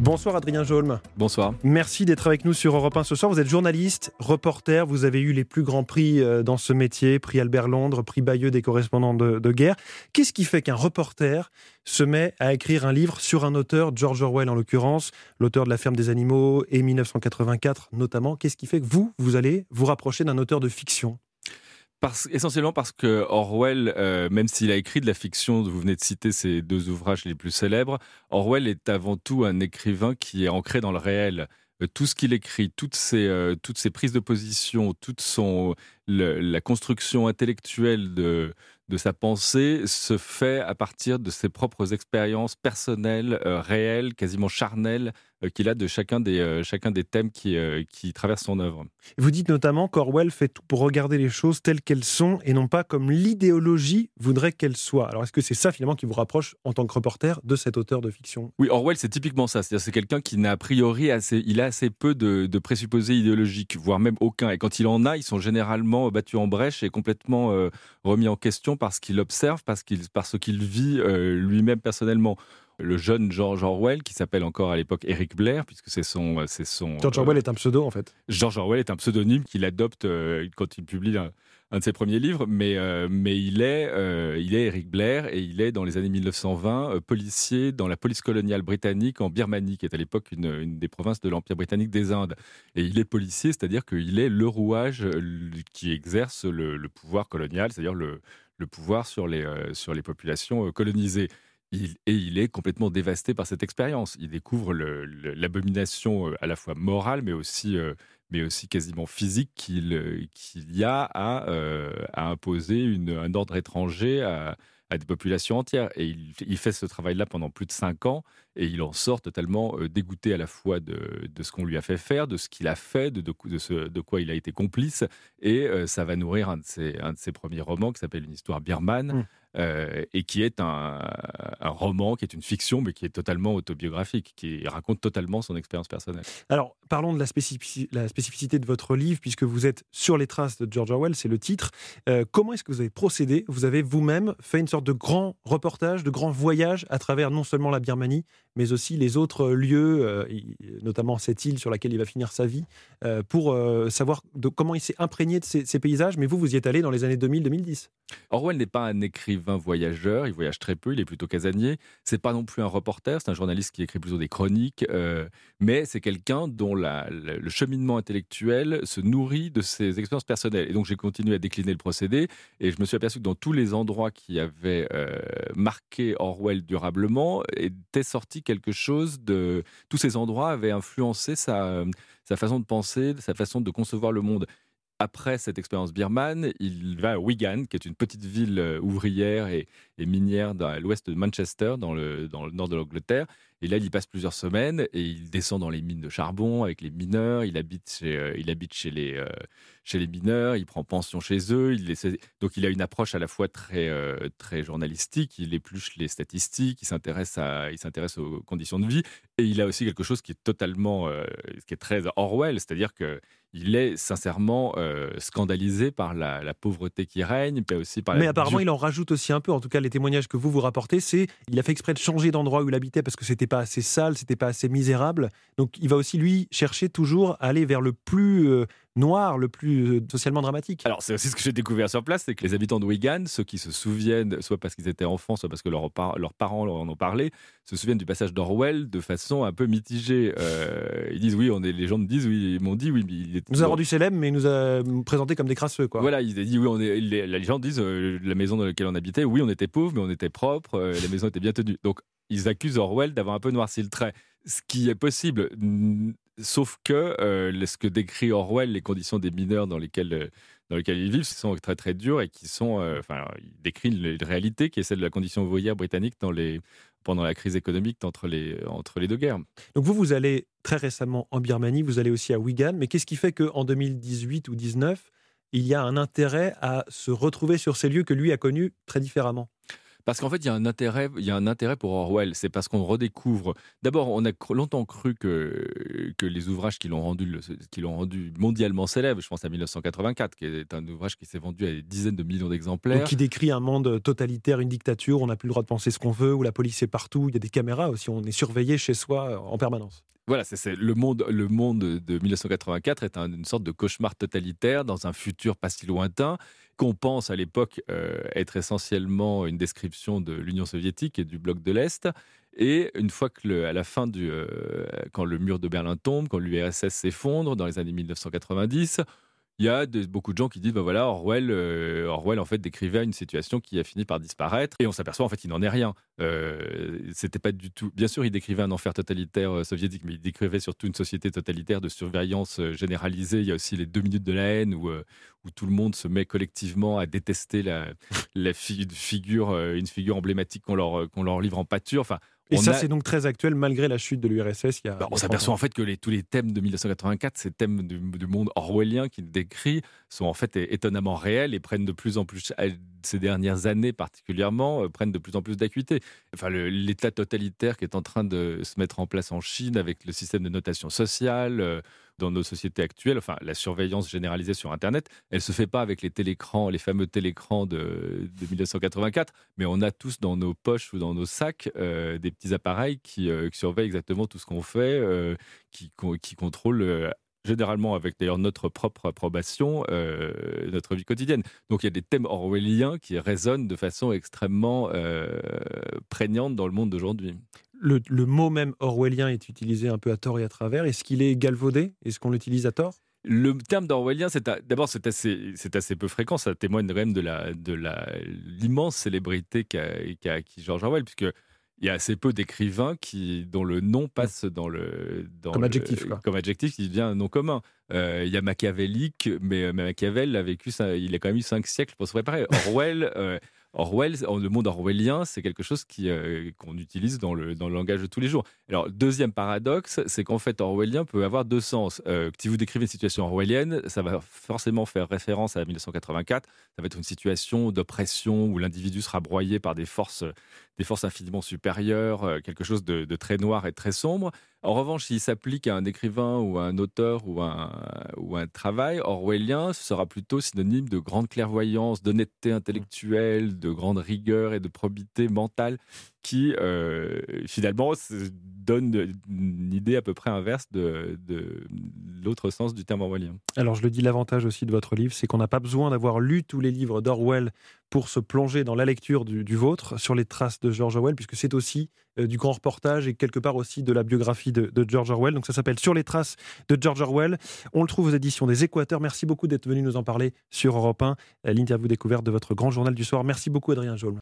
Bonsoir Adrien Jolme. Bonsoir. Merci d'être avec nous sur Europe 1 ce soir. Vous êtes journaliste, reporter, vous avez eu les plus grands prix euh, dans ce métier, prix Albert Londres, prix Bayeux des correspondants de, de guerre. Qu'est-ce qui fait qu'un reporter se met à écrire un livre sur un auteur, George Orwell en l'occurrence, l'auteur de La ferme des animaux et 1984 notamment? Qu'est-ce qui fait que vous, vous allez vous rapprocher d'un auteur de fiction? Essentiellement parce que Orwell, euh, même s'il a écrit de la fiction, vous venez de citer ses deux ouvrages les plus célèbres, Orwell est avant tout un écrivain qui est ancré dans le réel. Euh, tout ce qu'il écrit, toutes ses, euh, toutes ses prises de position, toute son, la construction intellectuelle de, de sa pensée se fait à partir de ses propres expériences personnelles, réelles, quasiment charnelles, qu'il a de chacun des, euh, chacun des thèmes qui, euh, qui traversent son œuvre. Vous dites notamment qu'Orwell fait tout pour regarder les choses telles qu'elles sont et non pas comme l'idéologie voudrait qu'elles soient. Alors est-ce que c'est ça finalement qui vous rapproche en tant que reporter de cet auteur de fiction? Oui, Orwell c'est typiquement ça. C'est-à-dire c'est quelqu'un qui n'a a priori assez, il a assez peu de, de, présupposés idéologiques, voire même aucun. Et quand il en a, ils sont généralement battus en brèche et complètement remis en question parce qu'il observe, parce qu'il parce qu'il vit lui-même personnellement le jeune George Orwell, qui s'appelle encore à l'époque Eric Blair, puisque c'est son, c'est son. George Orwell est un pseudo en fait. George Orwell est un pseudonyme qu'il adopte euh, quand il publie un, de ses premiers livres, mais, euh, mais il, est, euh, il est Eric Blair et il est dans les années 1920 policier dans la police coloniale britannique en Birmanie, qui est à l'époque une, des provinces de l'Empire britannique des Indes. Et il est policier, c'est-à-dire qu'il est le rouage qui exerce le, pouvoir colonial, c'est-à-dire le, le pouvoir sur les, sur les populations colonisées et il est complètement dévasté par cette expérience. Il découvre l'abomination euh, à la fois morale, mais aussi, euh, mais aussi quasiment physique qu'il euh, y a à, imposer un ordre étranger à, des populations entières. Et il, fait ce travail-là pendant plus de cinq ans, et il en sort totalement dégoûté à la fois de, de ce qu'on lui a fait faire, de ce qu'il a fait, de, de quoi il a été complice. Et ça va nourrir un de ses, un de ses premiers romans qui s'appelle Une histoire birmane. Mmh. Euh, et qui est un, roman, qui est une fiction, mais qui est totalement autobiographique, qui raconte totalement son expérience personnelle. Alors, parlons de la, spécificité de votre livre, puisque vous êtes sur les traces de George Orwell, c'est le titre. Euh, comment est-ce que vous avez procédé? Vous avez vous-même fait une sorte de grand reportage, de grand voyage à travers non seulement la Birmanie, mais aussi les autres lieux, euh, notamment cette île sur laquelle il va finir sa vie, pour savoir de comment il s'est imprégné de ces, paysages. Mais vous, vous y êtes allé dans les années 2000-2010. Orwell n'est pas un écrivain voyageur, il voyage très peu, il est plutôt casanier. C'est pas non plus un reporter, c'est un journaliste qui écrit plutôt des chroniques, euh, mais c'est quelqu'un dont le cheminement intellectuel se nourrit de ses expériences personnelles. Et donc j'ai continué à décliner le procédé, et je me suis aperçu que dans tous les endroits qui avaient euh, marqué Orwell durablement, était sorti quelque chose de... Tous ces endroits avaient influencé sa, sa façon de penser, sa façon de concevoir le monde après cette expérience birmane, il va à Wigan, qui est une petite ville euh, ouvrière et, minière dans, l'ouest de Manchester, dans le, nord de l'Angleterre. Et là, il y passe plusieurs semaines et il descend dans les mines de charbon avec les mineurs. Il habite chez, euh, il habite chez, les, euh, chez les mineurs. Il prend pension chez eux. Donc, il a une approche à la fois très, très journalistique. Il épluche les statistiques. À, il s'intéresse aux conditions de vie. Et il a aussi quelque chose qui est totalement, qui est très Orwell, c'est-à-dire que il est sincèrement euh, scandalisé par la, pauvreté qui règne, mais aussi par. Mais apparemment, il en rajoute aussi un peu. En tout cas, les témoignages que vous vous rapportez, c'est il a fait exprès de changer d'endroit où il habitait parce que c'était pas assez sale, c'était pas assez misérable. Donc, il va aussi lui chercher toujours à aller vers le plus euh, noir, le plus euh, socialement dramatique. Alors, c'est aussi ce que j'ai découvert sur place, c'est que les habitants de Wigan, ceux qui se souviennent, soit parce qu'ils étaient enfants, soit parce que leurs parents leur en ont parlé, se souviennent du passage d'Orwell de façon un peu mitigée. Euh, ils disent oui, on est, les gens me disent oui, ils m'ont dit oui, mais il est, nous a rendu célèbre, mais il nous a présenté comme des crasseux, quoi. Voilà, ils ont dit oui, on est, les, gens disent euh, la maison dans laquelle on habitait, oui, on était pauvres, mais on était propre, la maison était bien tenue. Donc, ils accusent Orwell d'avoir un peu noirci le trait. Ce qui est possible, Sauf que euh, ce que décrit Orwell, les conditions des mineurs dans lesquelles, euh, dans lesquelles ils vivent, sont très très dures et qui sont, euh, enfin, il décrit une réalité qui est celle de la condition ouvrière britannique dans les, pendant la crise économique entre les, entre les deux guerres. Donc vous, vous allez très récemment en Birmanie, vous allez aussi à Wigan, mais qu'est-ce qui fait qu'en 2018 ou 2019, il y a un intérêt à se retrouver sur ces lieux que lui a connus très différemment? Parce qu'en fait, il y a un intérêt, il y a un intérêt pour Orwell. C'est parce qu'on redécouvre. D'abord, on a longtemps cru que, que les ouvrages qui l'ont rendu, rendu mondialement célèbre, je pense à 1984, qui est un ouvrage qui s'est vendu à des dizaines de millions d'exemplaires. Qui décrit un monde totalitaire, une dictature, on n'a plus le droit de penser ce qu'on veut, où la police est partout, il y a des caméras aussi, on est surveillé chez soi en permanence. Voilà, le monde, le de 1984 est une sorte de cauchemar totalitaire dans un futur pas si lointain qu'on pense à l'époque euh, être essentiellement une description de l'Union soviétique et du bloc de l'Est. Et une fois que, à la fin du, euh, quand le mur de Berlin tombe, quand l'URSS s'effondre dans les années 1990, il y a beaucoup de gens qui disent ben voilà Orwell euh, Orwell en fait décrivait une situation qui a fini par disparaître et on s'aperçoit en fait qu'il n'en est rien. Euh, c'était pas du tout bien sûr il décrivait un enfer totalitaire euh, soviétique mais il décrivait surtout une société totalitaire de surveillance généralisée. Il y a aussi les deux minutes de la haine où tout le monde se met collectivement à détester la, la figure une figure emblématique qu'on leur qu'on leur livre en pâture. Enfin et ça, c'est donc très actuel malgré la chute de l'URSS. Bah, on s'aperçoit en fait que les, tous les thèmes de 1984, ces thèmes du, monde orwellien qu'il décrit, sont en fait étonnamment réels et prennent de plus en plus, ces dernières années particulièrement, euh, prennent de plus en plus d'acuité. Enfin, l'état totalitaire qui est en train de se mettre en place en Chine avec le système de notation sociale, euh, dans nos sociétés actuelles, enfin la surveillance généralisée sur Internet, elle se fait pas avec les télécrans, les fameux télécrans de, 1984, mais on a tous dans nos poches ou dans nos sacs euh, des petits appareils qui, euh, surveillent exactement tout ce qu'on fait, euh, qui, qui contrôlent généralement avec d'ailleurs notre propre approbation, notre vie quotidienne. Donc il y a des thèmes orwelliens qui résonnent de façon extrêmement prégnante dans le monde d'aujourd'hui le, mot même orwellien est utilisé un peu à tort et à travers. Est-ce qu'il est galvaudé? Est-ce qu'on l'utilise à tort? Le terme d'orwellien, d'abord c'est assez, assez peu fréquent. Ça témoigne quand même de la, de l'immense célébrité qu'a acquis George Orwell, puisque il y a assez peu d'écrivains qui dont le nom passe dans le comme adjectif comme adjectif qui devient un nom commun. Euh, il y a machiavélique, mais Machiavel a vécu ça, il a quand même eu cinq siècles pour se préparer. Orwell. Euh, Orwell, le monde orwellien, c'est quelque chose euh, qu'on utilise dans le, dans le langage de tous les jours. Alors, deuxième paradoxe, c'est qu'en fait, orwellien peut avoir deux sens. Euh, si vous décrivez une situation orwellienne, ça va forcément faire référence à 1984. Ça va être une situation d'oppression où l'individu sera broyé par des forces, des forces infiniment supérieures, euh, quelque chose de, de très noir et très sombre. En revanche, s'il s'applique à un écrivain ou à un auteur ou à un, ou un travail orwellien, ce sera plutôt synonyme de grande clairvoyance, d'honnêteté intellectuelle, de grande rigueur et de probité mentale qui euh, finalement donne une idée à peu près inverse de, l'autre sens du terme orwellien. Alors je le dis, l'avantage aussi de votre livre, c'est qu'on n'a pas besoin d'avoir lu tous les livres d'Orwell pour se plonger dans la lecture du, vôtre sur les traces de George Orwell, puisque c'est aussi euh, du grand reportage et quelque part aussi de la biographie de, George Orwell. Donc ça s'appelle Sur les traces de George Orwell. On le trouve aux éditions des Équateurs. Merci beaucoup d'être venu nous en parler sur Europe 1, l'interview découverte de votre grand journal du soir. Merci beaucoup Adrien Jolme.